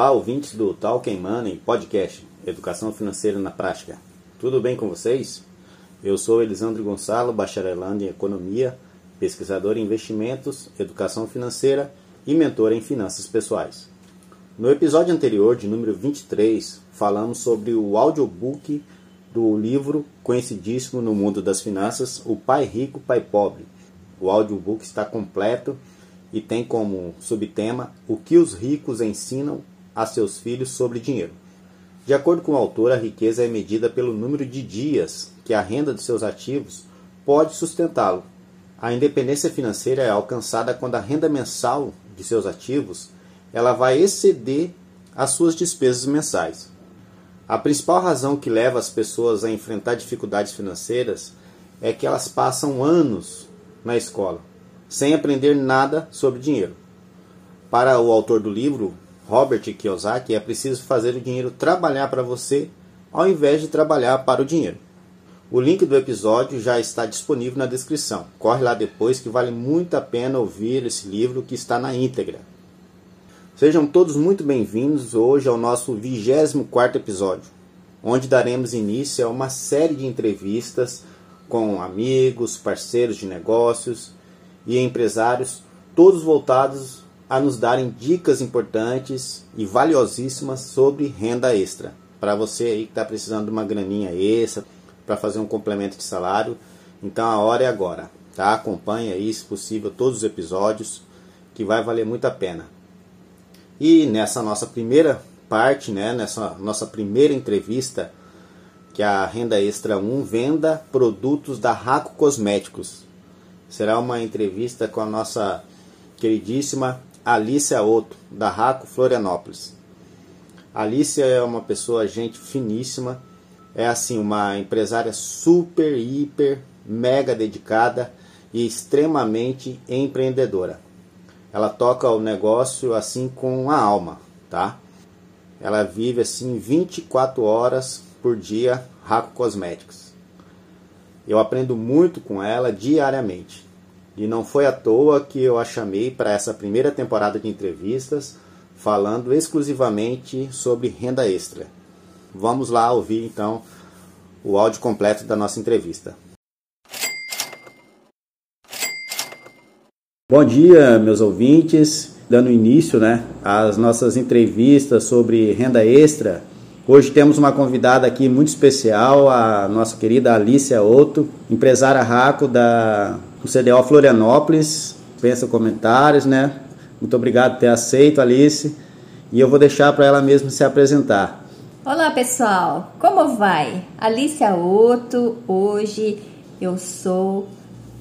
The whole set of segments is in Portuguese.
Olá, ouvintes do Talking Money Podcast, Educação Financeira na Prática. Tudo bem com vocês? Eu sou Elisandro Gonçalo, bacharelando em Economia, pesquisador em Investimentos, Educação Financeira e mentor em Finanças Pessoais. No episódio anterior, de número 23, falamos sobre o audiobook do livro conhecidíssimo no mundo das finanças, O Pai Rico, Pai Pobre. O audiobook está completo e tem como subtema O que os ricos ensinam a seus filhos sobre dinheiro. De acordo com o autor, a riqueza é medida pelo número de dias que a renda de seus ativos pode sustentá-lo. A independência financeira é alcançada quando a renda mensal de seus ativos ela vai exceder as suas despesas mensais. A principal razão que leva as pessoas a enfrentar dificuldades financeiras é que elas passam anos na escola sem aprender nada sobre dinheiro. Para o autor do livro, Robert Kiyosaki, é preciso fazer o dinheiro trabalhar para você ao invés de trabalhar para o dinheiro. O link do episódio já está disponível na descrição. Corre lá depois que vale muito a pena ouvir esse livro que está na íntegra. Sejam todos muito bem-vindos hoje ao nosso 24 episódio, onde daremos início a uma série de entrevistas com amigos, parceiros de negócios e empresários, todos voltados a nos darem dicas importantes e valiosíssimas sobre renda extra. Para você aí que está precisando de uma graninha extra para fazer um complemento de salário, então a hora é agora. Tá? Acompanhe aí, se possível, todos os episódios, que vai valer muito a pena. E nessa nossa primeira parte, né, nessa nossa primeira entrevista, que é a Renda Extra 1 venda produtos da Raco Cosméticos será uma entrevista com a nossa queridíssima Alicia Otto, da Raco Florianópolis. Alicia é uma pessoa, gente finíssima, é assim, uma empresária super, hiper, mega dedicada e extremamente empreendedora. Ela toca o negócio assim com a alma, tá? Ela vive assim 24 horas por dia Raco Cosméticos. Eu aprendo muito com ela diariamente. E não foi à toa que eu a chamei para essa primeira temporada de entrevistas, falando exclusivamente sobre renda extra. Vamos lá ouvir então o áudio completo da nossa entrevista. Bom dia, meus ouvintes. Dando início né, às nossas entrevistas sobre renda extra, Hoje temos uma convidada aqui muito especial, a nossa querida Alicia Otto, empresária Raco da do CDO Florianópolis. Pensa comentários, né? Muito obrigado por ter aceito, Alice. E eu vou deixar para ela mesma se apresentar. Olá, pessoal. Como vai? Alicia Otto. Hoje eu sou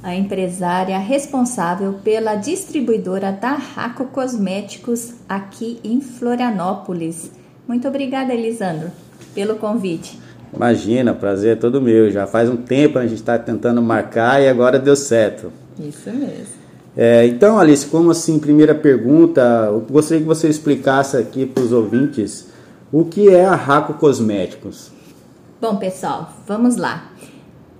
a empresária responsável pela distribuidora da Raco Cosméticos aqui em Florianópolis. Muito obrigada, Elisandro, pelo convite. Imagina, prazer é todo meu. Já faz um tempo a gente está tentando marcar e agora deu certo. Isso mesmo. É, então, Alice, como assim, primeira pergunta, eu gostaria que você explicasse aqui para os ouvintes o que é a Raco Cosméticos. Bom, pessoal, vamos lá.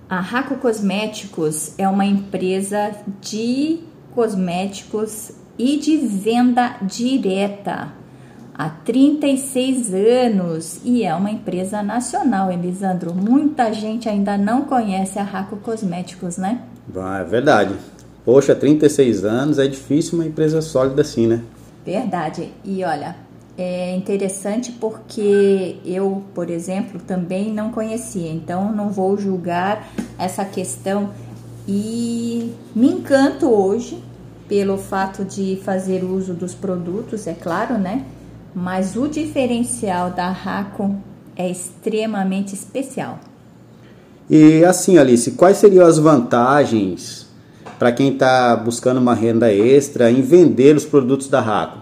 A Raco Cosméticos é uma empresa de cosméticos e de venda direta há 36 anos e é uma empresa nacional, Elisandro. Muita gente ainda não conhece a Raco Cosméticos, né? Ah, é verdade. Poxa, 36 anos é difícil uma empresa sólida assim, né? Verdade. E olha, é interessante porque eu, por exemplo, também não conhecia, então não vou julgar essa questão e me encanto hoje pelo fato de fazer uso dos produtos, é claro, né? Mas o diferencial da Racon é extremamente especial. E assim, Alice, quais seriam as vantagens para quem está buscando uma renda extra em vender os produtos da Racon?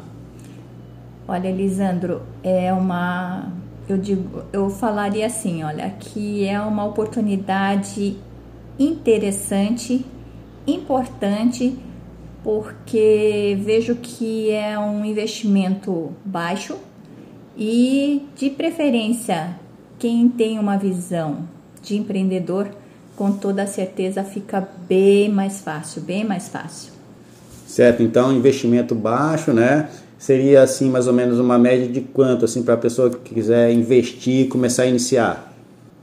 Olha, Lisandro, é uma eu digo, eu falaria assim, olha, que é uma oportunidade interessante, importante porque vejo que é um investimento baixo e, de preferência, quem tem uma visão de empreendedor, com toda certeza fica bem mais fácil, bem mais fácil. Certo, então investimento baixo, né? seria assim mais ou menos uma média de quanto assim para a pessoa que quiser investir, começar a iniciar?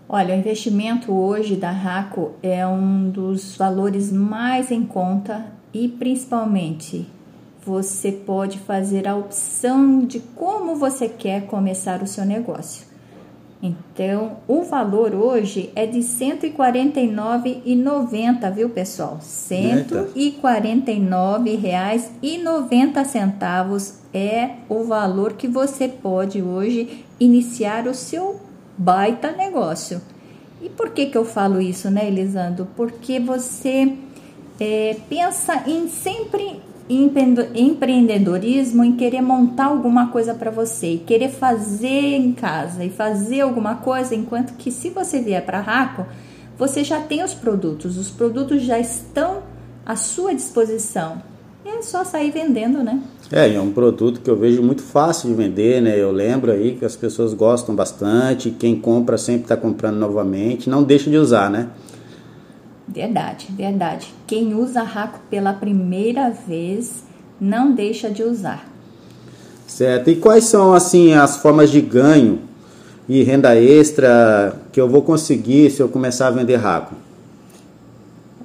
Olha, o investimento hoje da Raco é um dos valores mais em conta e principalmente você pode fazer a opção de como você quer começar o seu negócio. Então, o valor hoje é de R$ 149,90, viu, pessoal? R$ 149,90 é o valor que você pode hoje iniciar o seu baita negócio. E por que que eu falo isso, né, Elisandro? Porque você é, pensa em sempre empreendedorismo, em querer montar alguma coisa para você, e querer fazer em casa e fazer alguma coisa, enquanto que se você vier para Raco, você já tem os produtos, os produtos já estão à sua disposição. É só sair vendendo, né? É, é um produto que eu vejo muito fácil de vender, né? Eu lembro aí que as pessoas gostam bastante, quem compra sempre está comprando novamente, não deixa de usar, né? Verdade, verdade. Quem usa raco pela primeira vez não deixa de usar. Certo. E quais são assim as formas de ganho e renda extra que eu vou conseguir se eu começar a vender raco?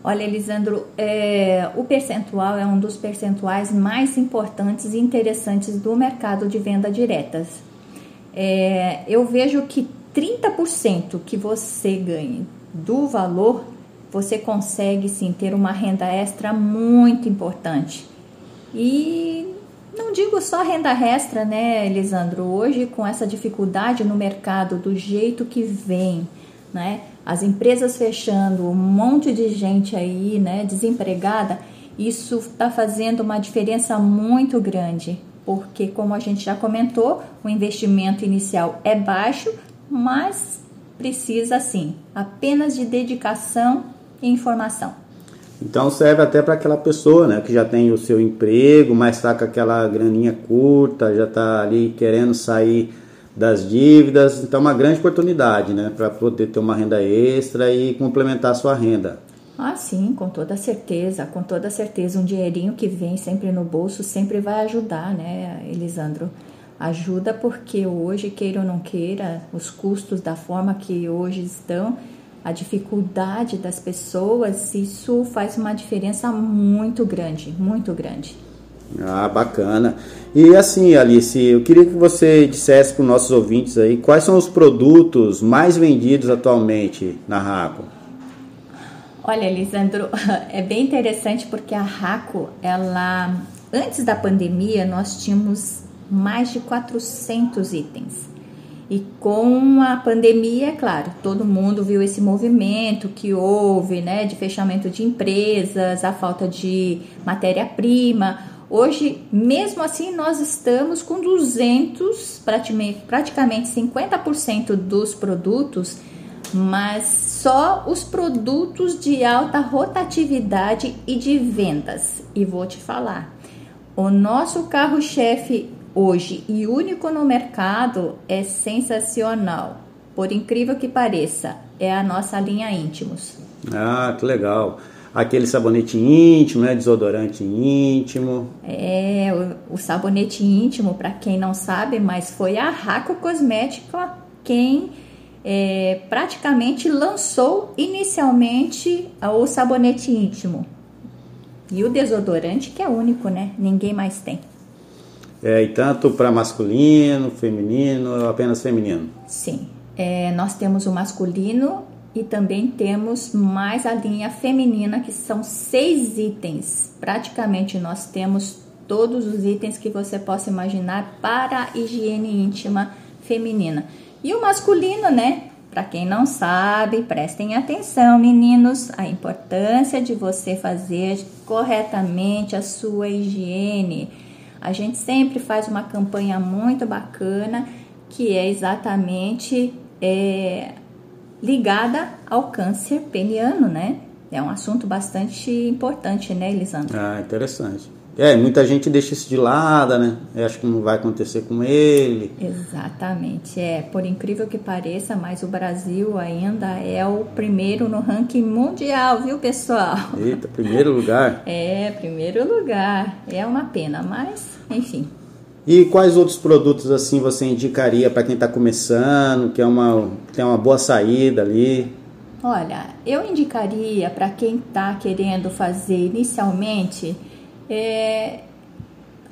Olha, Elisandro, é, o percentual é um dos percentuais mais importantes e interessantes do mercado de venda diretas. É, eu vejo que 30% que você ganha do valor você consegue sim ter uma renda extra muito importante. E não digo só renda extra, né, Elisandro? Hoje, com essa dificuldade no mercado, do jeito que vem, né? As empresas fechando, um monte de gente aí, né, desempregada, isso está fazendo uma diferença muito grande, porque, como a gente já comentou, o investimento inicial é baixo, mas precisa sim apenas de dedicação informação. Então serve até para aquela pessoa, né, que já tem o seu emprego, mas está com aquela graninha curta, já está ali querendo sair das dívidas, então é uma grande oportunidade, né, para poder ter uma renda extra e complementar a sua renda. Ah, sim, com toda certeza, com toda certeza, um dinheirinho que vem sempre no bolso sempre vai ajudar, né, Elisandro? Ajuda porque hoje, queira ou não queira, os custos da forma que hoje estão, a dificuldade das pessoas, isso faz uma diferença muito grande, muito grande. Ah, bacana. E assim, Alice, eu queria que você dissesse para os nossos ouvintes aí quais são os produtos mais vendidos atualmente na Raco. Olha, Lisandro, é bem interessante porque a Raco, ela antes da pandemia, nós tínhamos mais de 400 itens. E com a pandemia, é claro, todo mundo viu esse movimento que houve, né, de fechamento de empresas, a falta de matéria-prima. Hoje, mesmo assim, nós estamos com 200, praticamente 50% dos produtos, mas só os produtos de alta rotatividade e de vendas. E vou te falar, o nosso carro-chefe hoje e único no mercado é sensacional. Por incrível que pareça, é a nossa linha íntimos. Ah, que legal. Aquele sabonete íntimo, né? Desodorante íntimo. É, o, o sabonete íntimo, para quem não sabe, mas foi a Raco Cosmética quem é, praticamente lançou inicialmente o sabonete íntimo. E o desodorante que é único, né? Ninguém mais tem. É, e tanto para masculino, feminino apenas feminino? Sim, é, nós temos o masculino e também temos mais a linha feminina, que são seis itens. Praticamente nós temos todos os itens que você possa imaginar para a higiene íntima feminina. E o masculino, né? Para quem não sabe, prestem atenção, meninos, a importância de você fazer corretamente a sua higiene a gente sempre faz uma campanha muito bacana que é exatamente é, ligada ao câncer peniano, né? É um assunto bastante importante, né, Elisandro? Ah, interessante. É, muita gente deixa isso de lado, né? Eu acho que não vai acontecer com ele. Exatamente, é. Por incrível que pareça, mas o Brasil ainda é o primeiro no ranking mundial, viu, pessoal? Eita, primeiro lugar? é, primeiro lugar. É uma pena, mas, enfim. E quais outros produtos assim você indicaria para quem está começando, que é uma tem uma boa saída ali? Olha, eu indicaria para quem está querendo fazer inicialmente é,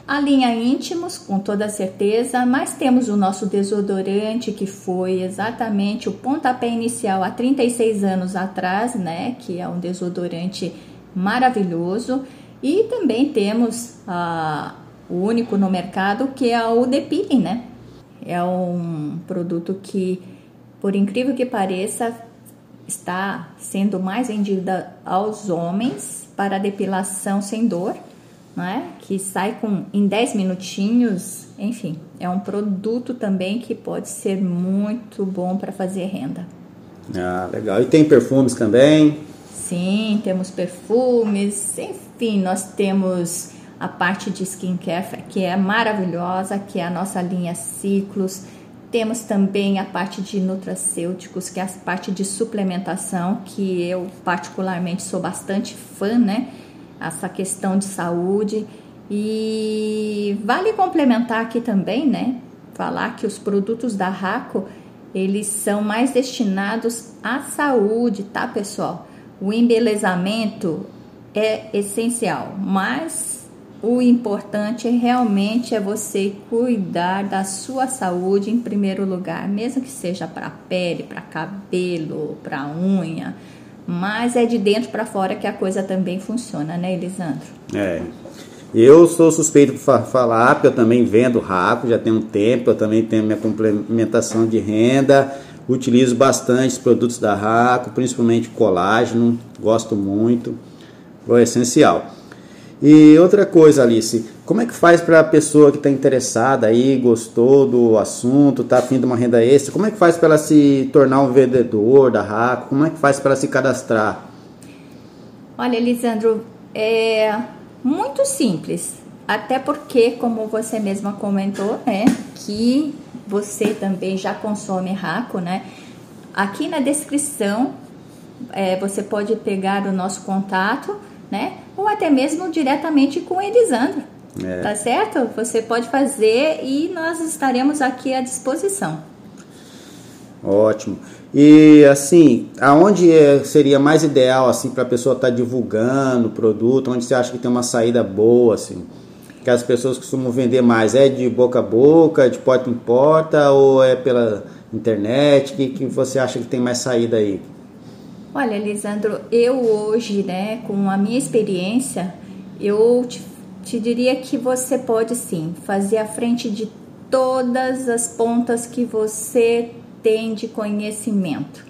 a linha íntimos, com toda certeza, mas temos o nosso desodorante que foi exatamente o pontapé inicial há 36 anos atrás, né? Que é um desodorante maravilhoso. E também temos o único no mercado, que é o Depiling, né? É um produto que, por incrível que pareça, está sendo mais vendida aos homens para depilação sem dor, né? Que sai com em 10 minutinhos, enfim, é um produto também que pode ser muito bom para fazer renda. Ah, legal. E tem perfumes também? Sim, temos perfumes, enfim, nós temos a parte de skincare que é maravilhosa, que é a nossa linha Ciclos. Temos também a parte de nutracêuticos, que é a parte de suplementação, que eu particularmente sou bastante fã, né? Essa questão de saúde. E vale complementar aqui também, né? Falar que os produtos da Raco, eles são mais destinados à saúde, tá, pessoal? O embelezamento é essencial, mas o importante realmente é você cuidar da sua saúde em primeiro lugar, mesmo que seja para pele, para cabelo, para unha, mas é de dentro para fora que a coisa também funciona, né, Elisandro? É. Eu sou suspeito para falar, porque eu também vendo rápido, já tem um tempo, eu também tenho minha complementação de renda, utilizo bastante produtos da Raco, principalmente colágeno, gosto muito, é essencial. E outra coisa, Alice, como é que faz para a pessoa que está interessada aí, gostou do assunto, está afim de uma renda extra, como é que faz para ela se tornar um vendedor da RACO? Como é que faz para se cadastrar? Olha, Elisandro, é muito simples. Até porque, como você mesma comentou, né, que você também já consome RACO, né? Aqui na descrição é, você pode pegar o nosso contato né? Ou até mesmo diretamente com Elisandro. É. Tá certo? Você pode fazer e nós estaremos aqui à disposição. Ótimo. E assim, aonde é, seria mais ideal assim para a pessoa estar tá divulgando o produto? Onde você acha que tem uma saída boa assim? Que as pessoas costumam vender mais é de boca a boca, de porta em porta ou é pela internet? Que que você acha que tem mais saída aí? Olha, Lisandro, eu hoje, né, com a minha experiência, eu te, te diria que você pode sim fazer a frente de todas as pontas que você tem de conhecimento.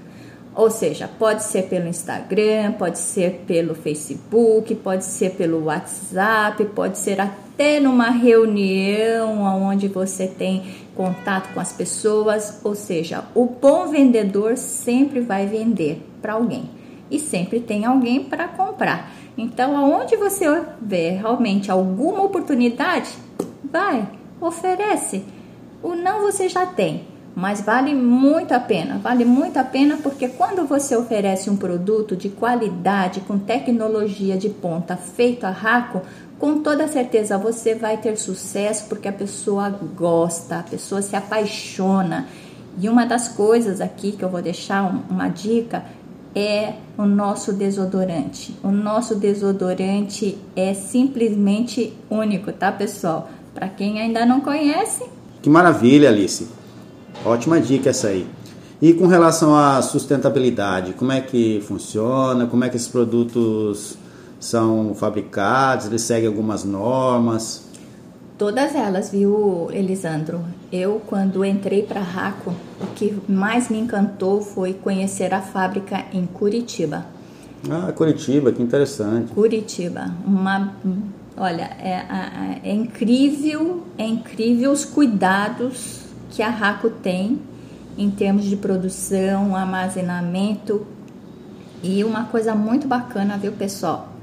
Ou seja, pode ser pelo Instagram, pode ser pelo Facebook, pode ser pelo WhatsApp, pode ser até numa reunião onde você tem contato com as pessoas. Ou seja, o bom vendedor sempre vai vender para alguém e sempre tem alguém para comprar. Então, aonde você vê realmente alguma oportunidade, vai, oferece. O não você já tem, mas vale muito a pena. Vale muito a pena porque quando você oferece um produto de qualidade, com tecnologia de ponta, feito a raco, com toda certeza você vai ter sucesso porque a pessoa gosta, a pessoa se apaixona. E uma das coisas aqui que eu vou deixar uma dica é o nosso desodorante. O nosso desodorante é simplesmente único, tá, pessoal? Para quem ainda não conhece. Que maravilha, Alice. Ótima dica essa aí. E com relação à sustentabilidade, como é que funciona? Como é que esses produtos são fabricados? Eles seguem algumas normas? Todas elas, viu, Elisandro? Eu, quando entrei para a Raco, o que mais me encantou foi conhecer a fábrica em Curitiba. Ah, Curitiba, que interessante. Curitiba, uma, olha, é, é, é incrível, é incrível os cuidados que a Raco tem em termos de produção, armazenamento e uma coisa muito bacana, viu, pessoal?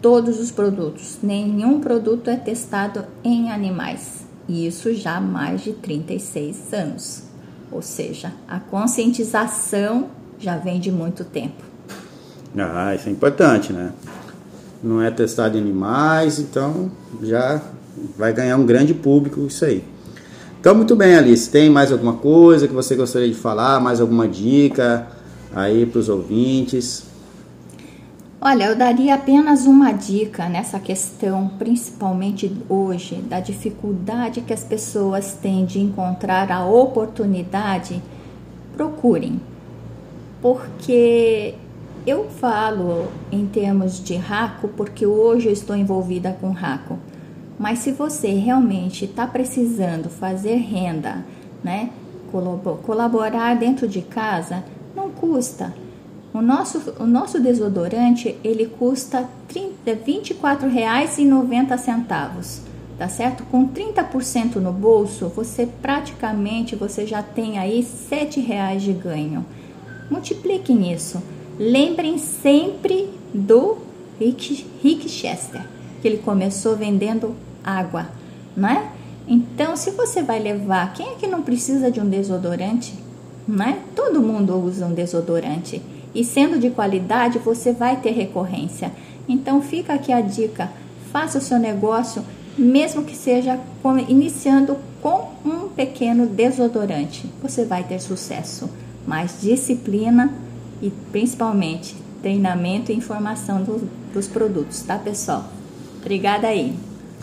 Todos os produtos. Nenhum produto é testado em animais. E isso já há mais de 36 anos. Ou seja, a conscientização já vem de muito tempo. Ah, isso é importante, né? Não é testado em animais, então já vai ganhar um grande público isso aí. Então, muito bem, Alice. Tem mais alguma coisa que você gostaria de falar? Mais alguma dica aí para os ouvintes? Olha, eu daria apenas uma dica nessa questão, principalmente hoje, da dificuldade que as pessoas têm de encontrar a oportunidade. Procurem, porque eu falo em termos de raco porque hoje eu estou envolvida com raco. Mas se você realmente está precisando fazer renda, né, colaborar dentro de casa, não custa. O nosso, o nosso desodorante ele custa R$ 24,90, tá certo? Com 30% no bolso, você praticamente você já tem aí R$ reais de ganho. Multipliquem isso. Lembrem sempre do Rick, Rick Chester, que ele começou vendendo água, não é? Então, se você vai levar, quem é que não precisa de um desodorante? Não é? Todo mundo usa um desodorante e sendo de qualidade, você vai ter recorrência. Então, fica aqui a dica: faça o seu negócio, mesmo que seja iniciando com um pequeno desodorante, você vai ter sucesso. Mas disciplina e principalmente treinamento e informação do, dos produtos, tá, pessoal? Obrigada aí.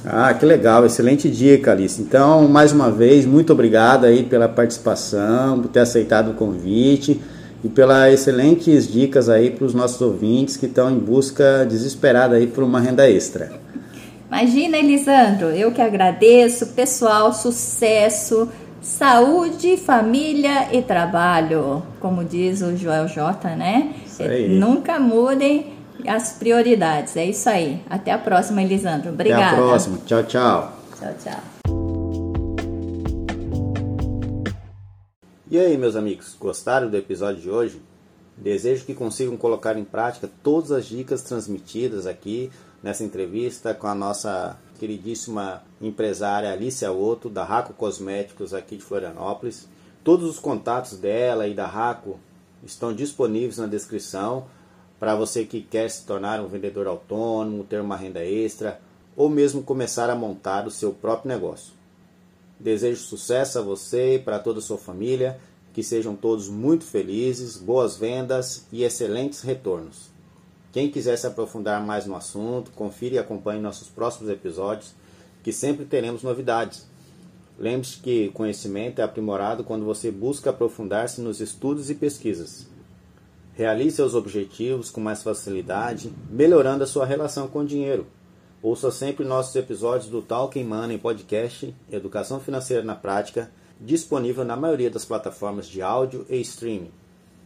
Ah, que legal, excelente dica, Alice. Então, mais uma vez, muito obrigado aí pela participação, por ter aceitado o convite e pelas excelentes dicas aí para os nossos ouvintes que estão em busca desesperada aí por uma renda extra. Imagina, Elisandro, eu que agradeço, pessoal, sucesso, saúde, família e trabalho, como diz o Joel J, né? Nunca mudem as prioridades. É isso aí. Até a próxima, Elisandro. Obrigada. Até a próxima. Tchau, tchau. Tchau, tchau. E aí, meus amigos, gostaram do episódio de hoje? Desejo que consigam colocar em prática todas as dicas transmitidas aqui nessa entrevista com a nossa queridíssima empresária Alicia Otto, da Raco Cosméticos aqui de Florianópolis. Todos os contatos dela e da Raco estão disponíveis na descrição para você que quer se tornar um vendedor autônomo, ter uma renda extra ou mesmo começar a montar o seu próprio negócio. Desejo sucesso a você e para toda a sua família, que sejam todos muito felizes, boas vendas e excelentes retornos. Quem quiser se aprofundar mais no assunto, confira e acompanhe nossos próximos episódios, que sempre teremos novidades. Lembre-se que conhecimento é aprimorado quando você busca aprofundar-se nos estudos e pesquisas. Realize seus objetivos com mais facilidade, melhorando a sua relação com o dinheiro. Ouça sempre nossos episódios do Talking Money Podcast Educação Financeira na Prática, disponível na maioria das plataformas de áudio e streaming.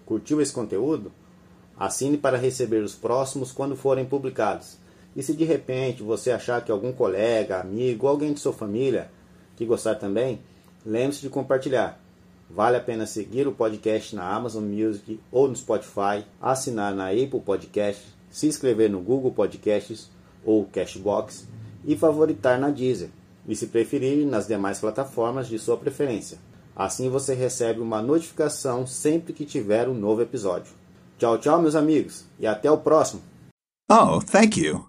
Curtiu esse conteúdo? Assine para receber os próximos quando forem publicados. E se de repente você achar que algum colega, amigo, alguém de sua família que gostar também, lembre-se de compartilhar. Vale a pena seguir o podcast na Amazon Music ou no Spotify, assinar na Apple Podcast, se inscrever no Google Podcasts ou Cashbox e favoritar na Deezer, e se preferir nas demais plataformas de sua preferência. Assim você recebe uma notificação sempre que tiver um novo episódio. Tchau, tchau, meus amigos, e até o próximo. Oh, thank you.